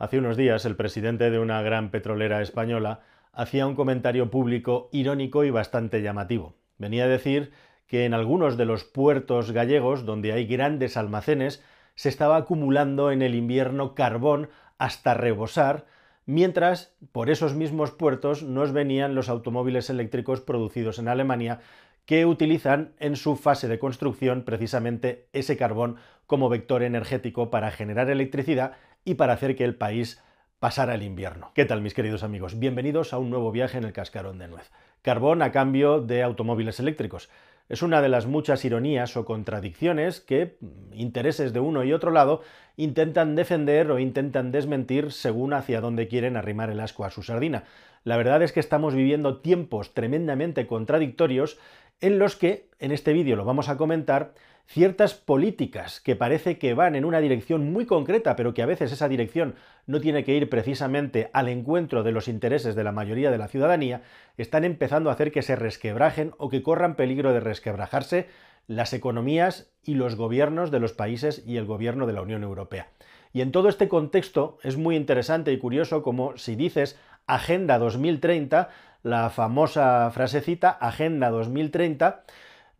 Hace unos días el presidente de una gran petrolera española hacía un comentario público irónico y bastante llamativo. Venía a decir que en algunos de los puertos gallegos, donde hay grandes almacenes, se estaba acumulando en el invierno carbón hasta rebosar, mientras por esos mismos puertos nos venían los automóviles eléctricos producidos en Alemania que utilizan en su fase de construcción precisamente ese carbón como vector energético para generar electricidad y para hacer que el país pasara el invierno. ¿Qué tal mis queridos amigos? Bienvenidos a un nuevo viaje en el cascarón de nuez. Carbón a cambio de automóviles eléctricos. Es una de las muchas ironías o contradicciones que intereses de uno y otro lado intentan defender o intentan desmentir según hacia dónde quieren arrimar el asco a su sardina. La verdad es que estamos viviendo tiempos tremendamente contradictorios en los que, en este vídeo lo vamos a comentar, ciertas políticas que parece que van en una dirección muy concreta, pero que a veces esa dirección no tiene que ir precisamente al encuentro de los intereses de la mayoría de la ciudadanía, están empezando a hacer que se resquebrajen o que corran peligro de resquebrajarse las economías y los gobiernos de los países y el gobierno de la Unión Europea. Y en todo este contexto es muy interesante y curioso como si dices Agenda 2030, la famosa frasecita Agenda 2030,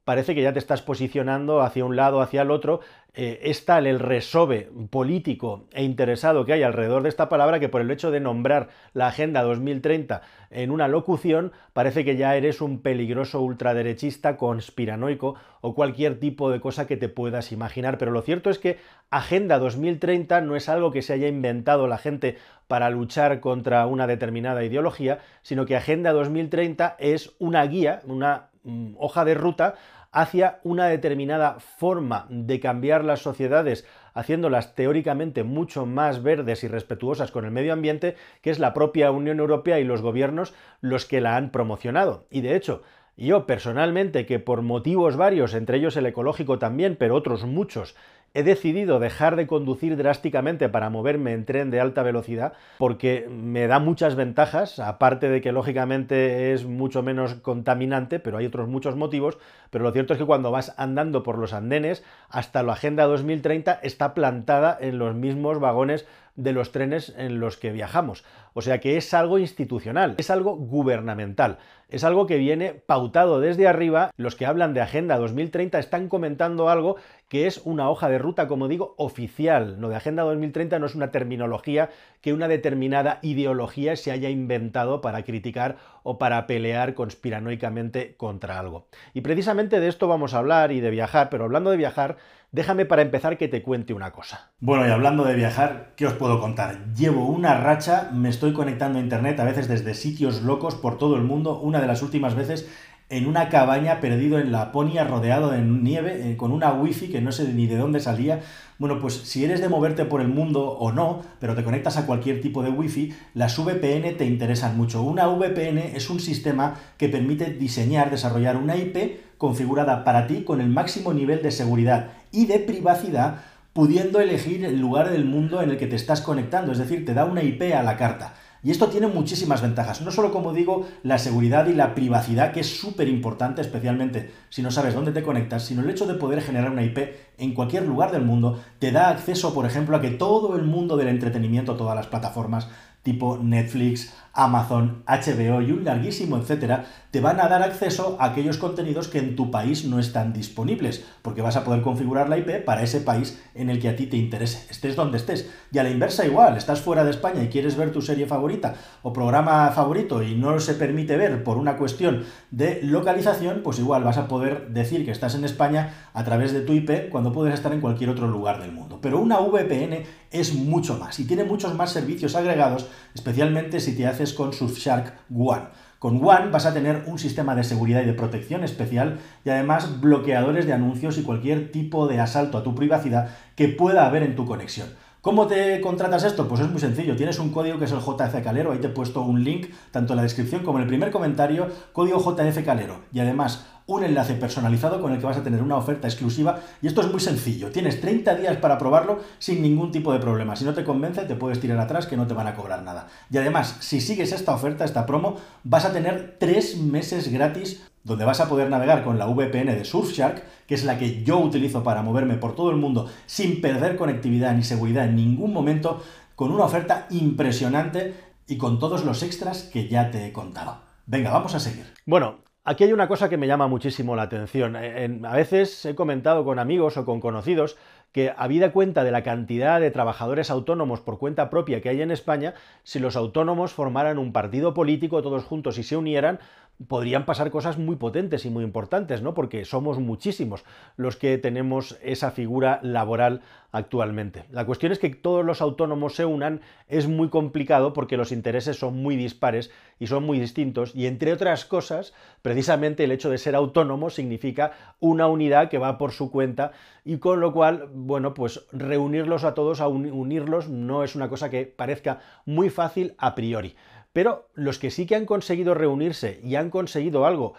parece que ya te estás posicionando hacia un lado, hacia el otro. Eh, es tal el resove político e interesado que hay alrededor de esta palabra que por el hecho de nombrar la Agenda 2030 en una locución, parece que ya eres un peligroso ultraderechista, conspiranoico o cualquier tipo de cosa que te puedas imaginar. Pero lo cierto es que Agenda 2030 no es algo que se haya inventado la gente para luchar contra una determinada ideología, sino que Agenda 2030 es una guía, una hoja de ruta hacia una determinada forma de cambiar las sociedades, haciéndolas teóricamente mucho más verdes y respetuosas con el medio ambiente, que es la propia Unión Europea y los gobiernos los que la han promocionado. Y de hecho, yo personalmente, que por motivos varios, entre ellos el ecológico también, pero otros muchos, he decidido dejar de conducir drásticamente para moverme en tren de alta velocidad porque me da muchas ventajas, aparte de que lógicamente es mucho menos contaminante, pero hay otros muchos motivos, pero lo cierto es que cuando vas andando por los andenes, hasta la Agenda 2030 está plantada en los mismos vagones de los trenes en los que viajamos. O sea que es algo institucional, es algo gubernamental, es algo que viene pautado desde arriba. Los que hablan de Agenda 2030 están comentando algo que es una hoja de ruta, como digo, oficial. Lo de Agenda 2030 no es una terminología que una determinada ideología se haya inventado para criticar o para pelear conspiranoicamente contra algo. Y precisamente de esto vamos a hablar y de viajar, pero hablando de viajar, déjame para empezar que te cuente una cosa. Bueno, y hablando de viajar, ¿qué os puedo contar? Llevo una racha, me estoy conectando a internet a veces desde sitios locos por todo el mundo. Una de las últimas veces en una cabaña perdido en Laponia, rodeado de nieve, eh, con una wifi que no sé ni de dónde salía. Bueno, pues si eres de moverte por el mundo o no, pero te conectas a cualquier tipo de wifi, las VPN te interesan mucho. Una VPN es un sistema que permite diseñar, desarrollar una IP configurada para ti con el máximo nivel de seguridad y de privacidad, pudiendo elegir el lugar del mundo en el que te estás conectando, es decir, te da una IP a la carta. Y esto tiene muchísimas ventajas, no solo como digo la seguridad y la privacidad, que es súper importante, especialmente si no sabes dónde te conectas, sino el hecho de poder generar una IP en cualquier lugar del mundo, te da acceso, por ejemplo, a que todo el mundo del entretenimiento, todas las plataformas tipo Netflix, Amazon, HBO y un larguísimo etcétera, te van a dar acceso a aquellos contenidos que en tu país no están disponibles, porque vas a poder configurar la IP para ese país en el que a ti te interese, estés donde estés. Y a la inversa igual, estás fuera de España y quieres ver tu serie favorita o programa favorito y no se permite ver por una cuestión de localización, pues igual vas a poder decir que estás en España a través de tu IP cuando puedes estar en cualquier otro lugar del mundo. Pero una VPN es mucho más y tiene muchos más servicios agregados, especialmente si te haces con Surfshark One. Con One vas a tener un sistema de seguridad y de protección especial y además bloqueadores de anuncios y cualquier tipo de asalto a tu privacidad que pueda haber en tu conexión. ¿Cómo te contratas esto? Pues es muy sencillo. Tienes un código que es el JF Calero. Ahí te he puesto un link, tanto en la descripción como en el primer comentario, código JF Calero. Y además, un enlace personalizado con el que vas a tener una oferta exclusiva. Y esto es muy sencillo. Tienes 30 días para probarlo sin ningún tipo de problema. Si no te convence, te puedes tirar atrás que no te van a cobrar nada. Y además, si sigues esta oferta, esta promo, vas a tener 3 meses gratis donde vas a poder navegar con la VPN de Surfshark, que es la que yo utilizo para moverme por todo el mundo sin perder conectividad ni seguridad en ningún momento con una oferta impresionante y con todos los extras que ya te he contado. Venga, vamos a seguir. Bueno, aquí hay una cosa que me llama muchísimo la atención. a veces he comentado con amigos o con conocidos que, habida cuenta de la cantidad de trabajadores autónomos por cuenta propia que hay en España, si los autónomos formaran un partido político todos juntos y se unieran, podrían pasar cosas muy potentes y muy importantes, ¿no? Porque somos muchísimos los que tenemos esa figura laboral actualmente. La cuestión es que todos los autónomos se unan es muy complicado porque los intereses son muy dispares y son muy distintos y entre otras cosas, precisamente el hecho de ser autónomo significa una unidad que va por su cuenta y con lo cual, bueno, pues reunirlos a todos, a unirlos no es una cosa que parezca muy fácil a priori. Pero los que sí que han conseguido reunirse y han conseguido algo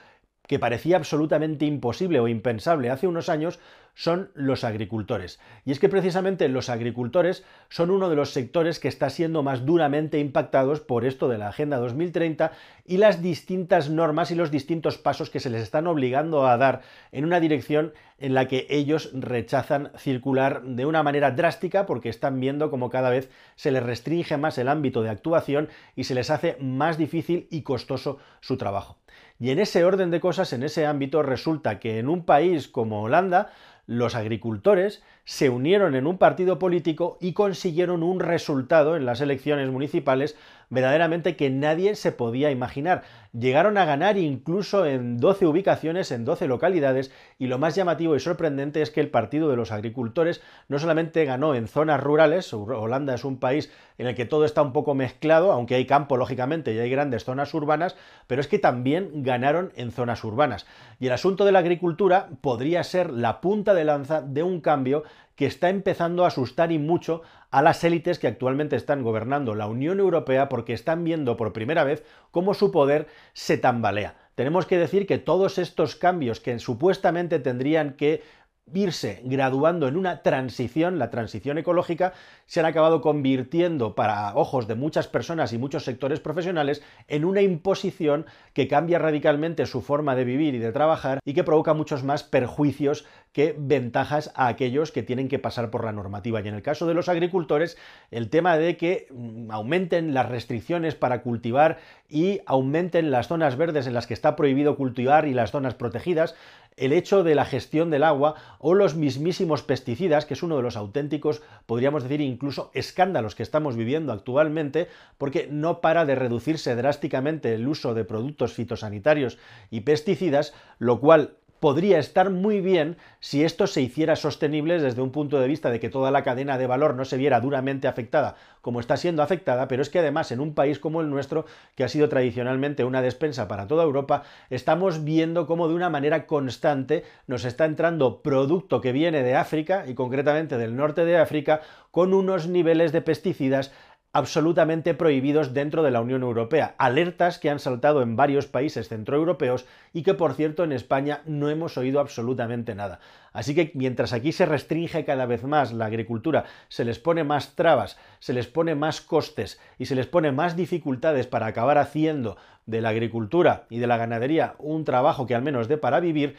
que parecía absolutamente imposible o impensable hace unos años son los agricultores. Y es que precisamente los agricultores son uno de los sectores que está siendo más duramente impactados por esto de la Agenda 2030 y las distintas normas y los distintos pasos que se les están obligando a dar en una dirección en la que ellos rechazan circular de una manera drástica porque están viendo como cada vez se les restringe más el ámbito de actuación y se les hace más difícil y costoso su trabajo. Y en ese orden de cosas, en ese ámbito, resulta que en un país como Holanda, los agricultores se unieron en un partido político y consiguieron un resultado en las elecciones municipales verdaderamente que nadie se podía imaginar. Llegaron a ganar incluso en 12 ubicaciones, en 12 localidades, y lo más llamativo y sorprendente es que el Partido de los Agricultores no solamente ganó en zonas rurales, Holanda es un país en el que todo está un poco mezclado, aunque hay campo, lógicamente, y hay grandes zonas urbanas, pero es que también ganaron en zonas urbanas. Y el asunto de la agricultura podría ser la punta de lanza de un cambio que está empezando a asustar y mucho a las élites que actualmente están gobernando la Unión Europea porque están viendo por primera vez cómo su poder se tambalea. Tenemos que decir que todos estos cambios que supuestamente tendrían que irse graduando en una transición, la transición ecológica, se han acabado convirtiendo para ojos de muchas personas y muchos sectores profesionales en una imposición que cambia radicalmente su forma de vivir y de trabajar y que provoca muchos más perjuicios que ventajas a aquellos que tienen que pasar por la normativa. Y en el caso de los agricultores, el tema de que mm, aumenten las restricciones para cultivar y aumenten las zonas verdes en las que está prohibido cultivar y las zonas protegidas, el hecho de la gestión del agua o los mismísimos pesticidas, que es uno de los auténticos, podríamos decir, incluso escándalos que estamos viviendo actualmente, porque no para de reducirse drásticamente el uso de productos fitosanitarios y pesticidas, lo cual podría estar muy bien si esto se hiciera sostenible desde un punto de vista de que toda la cadena de valor no se viera duramente afectada como está siendo afectada, pero es que además en un país como el nuestro, que ha sido tradicionalmente una despensa para toda Europa, estamos viendo cómo de una manera constante nos está entrando producto que viene de África y concretamente del norte de África con unos niveles de pesticidas absolutamente prohibidos dentro de la Unión Europea. Alertas que han saltado en varios países centroeuropeos y que, por cierto, en España no hemos oído absolutamente nada. Así que mientras aquí se restringe cada vez más la agricultura, se les pone más trabas, se les pone más costes y se les pone más dificultades para acabar haciendo de la agricultura y de la ganadería un trabajo que al menos dé para vivir,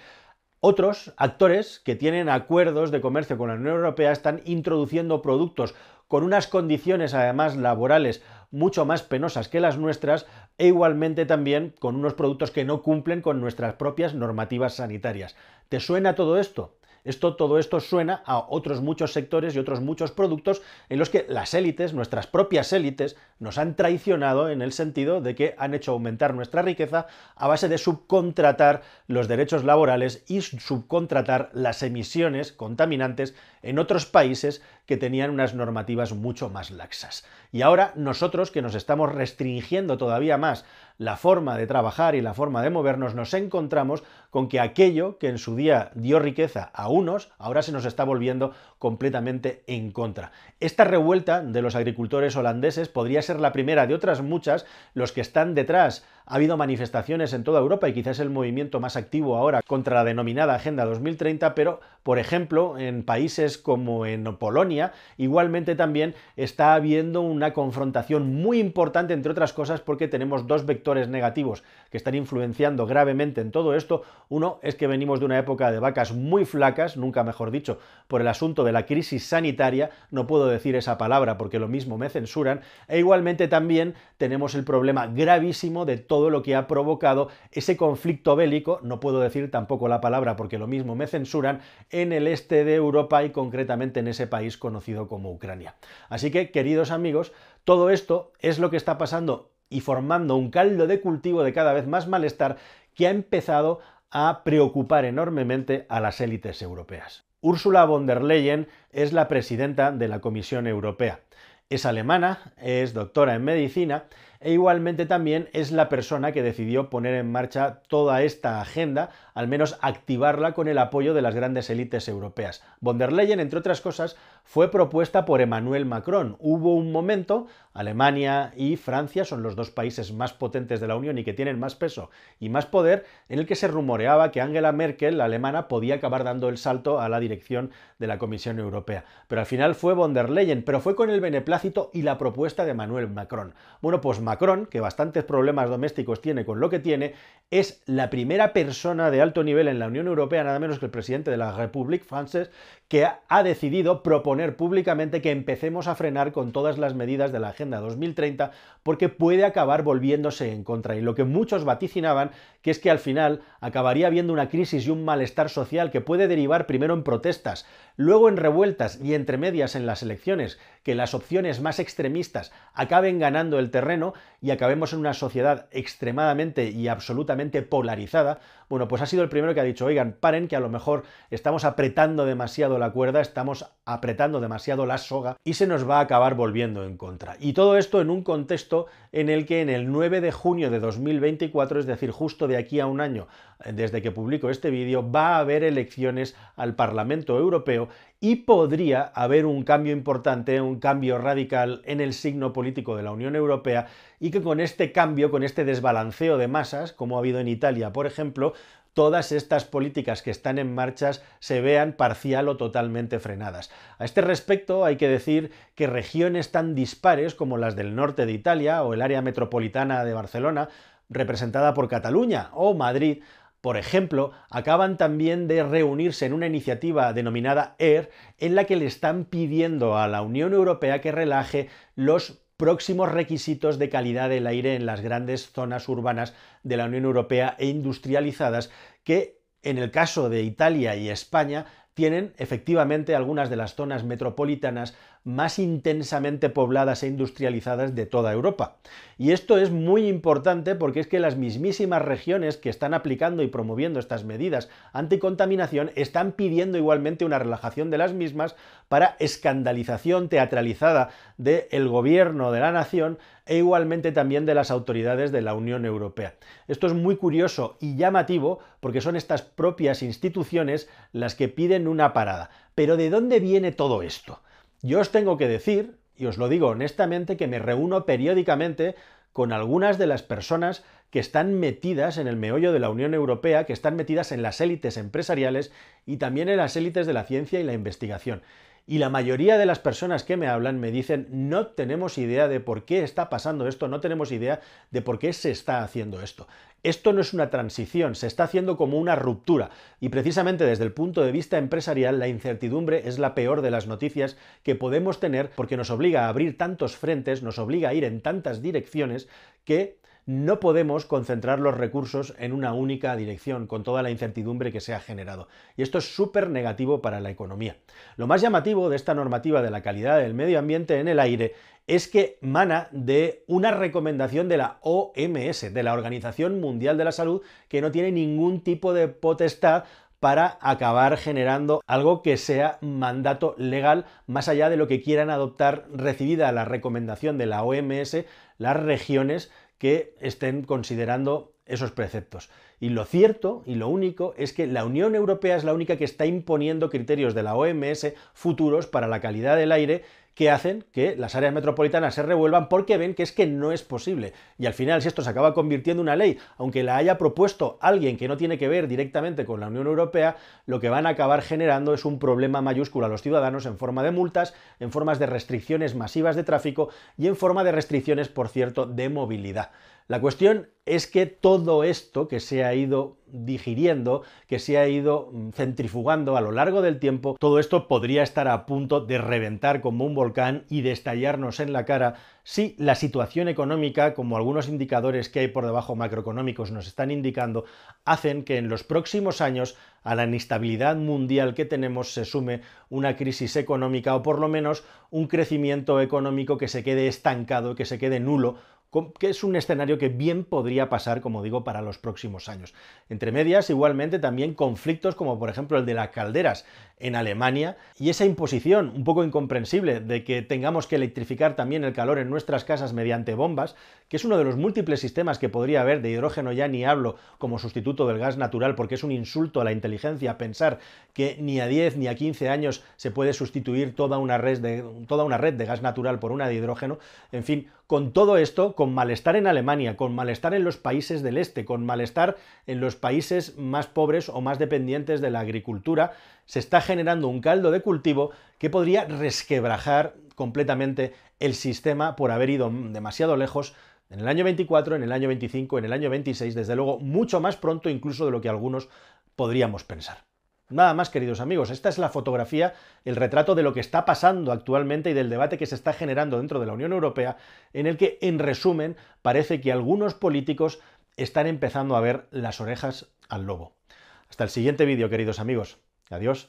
otros actores que tienen acuerdos de comercio con la Unión Europea están introduciendo productos con unas condiciones además laborales mucho más penosas que las nuestras e igualmente también con unos productos que no cumplen con nuestras propias normativas sanitarias. ¿Te suena todo esto? Esto, todo esto suena a otros muchos sectores y otros muchos productos en los que las élites, nuestras propias élites, nos han traicionado en el sentido de que han hecho aumentar nuestra riqueza a base de subcontratar los derechos laborales y subcontratar las emisiones contaminantes en otros países que tenían unas normativas mucho más laxas. Y ahora nosotros que nos estamos restringiendo todavía más la forma de trabajar y la forma de movernos, nos encontramos con que aquello que en su día dio riqueza a unos, ahora se nos está volviendo completamente en contra. Esta revuelta de los agricultores holandeses podría ser la primera de otras muchas, los que están detrás Ha habido manifestaciones en toda Europa y quizás el movimiento más activo ahora contra la denominada Agenda 2030, pero por ejemplo en países como en Polonia igualmente también está habiendo una confrontación muy importante entre otras cosas porque tenemos dos vectores negativos que están influenciando gravemente en todo esto. Uno es que venimos de una época de vacas muy flacas, nunca mejor dicho, por el asunto de la crisis sanitaria, no puedo decir esa palabra porque lo mismo me censuran, e igualmente también tenemos el problema gravísimo de todo lo que ha provocado ese conflicto bélico, no puedo decir tampoco la palabra porque lo mismo me censuran, en el este de Europa y concretamente en ese país conocido como Ucrania. Así que, queridos amigos, todo esto es lo que está pasando y formando un caldo de cultivo de cada vez más malestar que ha empezado a preocupar enormemente a las élites europeas. Ursula von der Leyen es la presidenta de la Comisión Europea. Es alemana, es doctora en medicina e igualmente también es la persona que decidió poner en marcha toda esta agenda, al menos activarla con el apoyo de las grandes élites europeas. Von der Leyen, entre otras cosas, fue propuesta por Emmanuel Macron. Hubo un momento, Alemania y Francia son los dos países más potentes de la Unión y que tienen más peso y más poder, en el que se rumoreaba que Angela Merkel, la alemana, podía acabar dando el salto a la dirección de la Comisión Europea. Pero al final fue von der Leyen, pero fue con el beneplácito y la propuesta de Emmanuel Macron. Bueno, pues Macron, que bastantes problemas domésticos tiene con lo que tiene, es la primera persona de alto nivel en la Unión Europea, nada menos que el presidente de la République Française, que ha decidido proponer públicamente que empecemos a frenar con todas las medidas de la Agenda 2030 porque puede acabar volviéndose en contra. Y lo que muchos vaticinaban, que es que al final acabaría habiendo una crisis y un malestar social que puede derivar primero en protestas, luego en revueltas y entre medias en las elecciones, que las opciones más extremistas acaben ganando el terreno y acabemos en una sociedad extremadamente y absolutamente polarizada, bueno, pues ha sido el primero que ha dicho, oigan, paren que a lo mejor estamos apretando demasiado la cuerda, estamos apretando demasiado la soga y se nos va a acabar volviendo en contra. Y todo esto en un contexto en el que en el 9 de junio de 2024, es decir, justo de aquí a un año desde que publico este vídeo, va a haber elecciones al Parlamento Europeo y podría haber un cambio importante, un cambio radical en el signo político de la Unión Europea y que con este cambio, con este desbalanceo de masas, como ha habido en Italia, por ejemplo, todas estas políticas que están en marcha se vean parcial o totalmente frenadas. A este respecto hay que decir que regiones tan dispares como las del norte de Italia o el área metropolitana de Barcelona, representada por Cataluña o Madrid, por ejemplo, acaban también de reunirse en una iniciativa denominada AIR, en la que le están pidiendo a la Unión Europea que relaje los próximos requisitos de calidad del aire en las grandes zonas urbanas de la Unión Europea e industrializadas que en el caso de Italia y España tienen efectivamente algunas de las zonas metropolitanas más intensamente pobladas e industrializadas de toda Europa. Y esto es muy importante porque es que las mismísimas regiones que están aplicando y promoviendo estas medidas anticontaminación están pidiendo igualmente una relajación de las mismas para escandalización teatralizada del gobierno de la nación e igualmente también de las autoridades de la Unión Europea. Esto es muy curioso y llamativo porque son estas propias instituciones las que piden una parada. Pero ¿de dónde viene todo esto? Yo os tengo que decir, y os lo digo honestamente, que me reúno periódicamente con algunas de las personas que están metidas en el meollo de la Unión Europea, que están metidas en las élites empresariales y también en las élites de la ciencia y la investigación. Y la mayoría de las personas que me hablan me dicen, no tenemos idea de por qué está pasando esto, no tenemos idea de por qué se está haciendo esto. Esto no es una transición, se está haciendo como una ruptura. Y precisamente desde el punto de vista empresarial, la incertidumbre es la peor de las noticias que podemos tener porque nos obliga a abrir tantos frentes, nos obliga a ir en tantas direcciones que no podemos concentrar los recursos en una única dirección, con toda la incertidumbre que se ha generado. Y esto es súper negativo para la economía. Lo más llamativo de esta normativa de la calidad del medio ambiente en el aire es que mana de una recomendación de la OMS, de la Organización Mundial de la Salud, que no tiene ningún tipo de potestad para acabar generando algo que sea mandato legal más allá de lo que quieran adoptar recibida la recomendación de la OMS las regiones que estén considerando esos preceptos. Y lo cierto y lo único es que la Unión Europea es la única que está imponiendo criterios de la OMS futuros para la calidad del aire que hacen que las áreas metropolitanas se revuelvan porque ven que es que no es posible. Y al final, si esto se acaba convirtiendo en una ley, aunque la haya propuesto alguien que no tiene que ver directamente con la Unión Europea, lo que van a acabar generando es un problema mayúsculo a los ciudadanos en forma de multas, en formas de restricciones masivas de tráfico y en forma de restricciones, por cierto, de movilidad. La cuestión es que todo esto que se ha ido digiriendo, que se ha ido mm, centrifugando a lo largo del tiempo, todo esto podría estar a punto de reventar como un volcán y de estallarnos en la cara si la situación económica, como algunos indicadores que hay por debajo macroeconómicos nos están indicando, hacen que en los próximos años a la inestabilidad mundial que tenemos se sume una crisis económica o por lo menos un crecimiento económico que se quede estancado, que se quede nulo que es un escenario que bien podría pasar, como digo, para los próximos años. Entre medias, igualmente, también conflictos como por ejemplo el de las calderas en Alemania y esa imposición un poco incomprensible de que tengamos que electrificar también el calor en nuestras casas mediante bombas, que es uno de los múltiples sistemas que podría haber de hidrógeno, ya ni hablo como sustituto del gas natural, porque es un insulto a la inteligencia pensar que ni a 10 ni a 15 años se puede sustituir toda una red de, toda una red de gas natural por una de hidrógeno. En fin, con todo esto, con malestar en Alemania, con malestar en los países del este, con malestar en los países más pobres o más dependientes de la agricultura, se está generando un caldo de cultivo que podría resquebrajar completamente el sistema por haber ido demasiado lejos en el año 24, en el año 25, en el año 26, desde luego mucho más pronto incluso de lo que algunos podríamos pensar. Nada más, queridos amigos, esta es la fotografía, el retrato de lo que está pasando actualmente y del debate que se está generando dentro de la Unión Europea, en el que, en resumen, parece que algunos políticos están empezando a ver las orejas al lobo. Hasta el siguiente vídeo, queridos amigos. Adiós.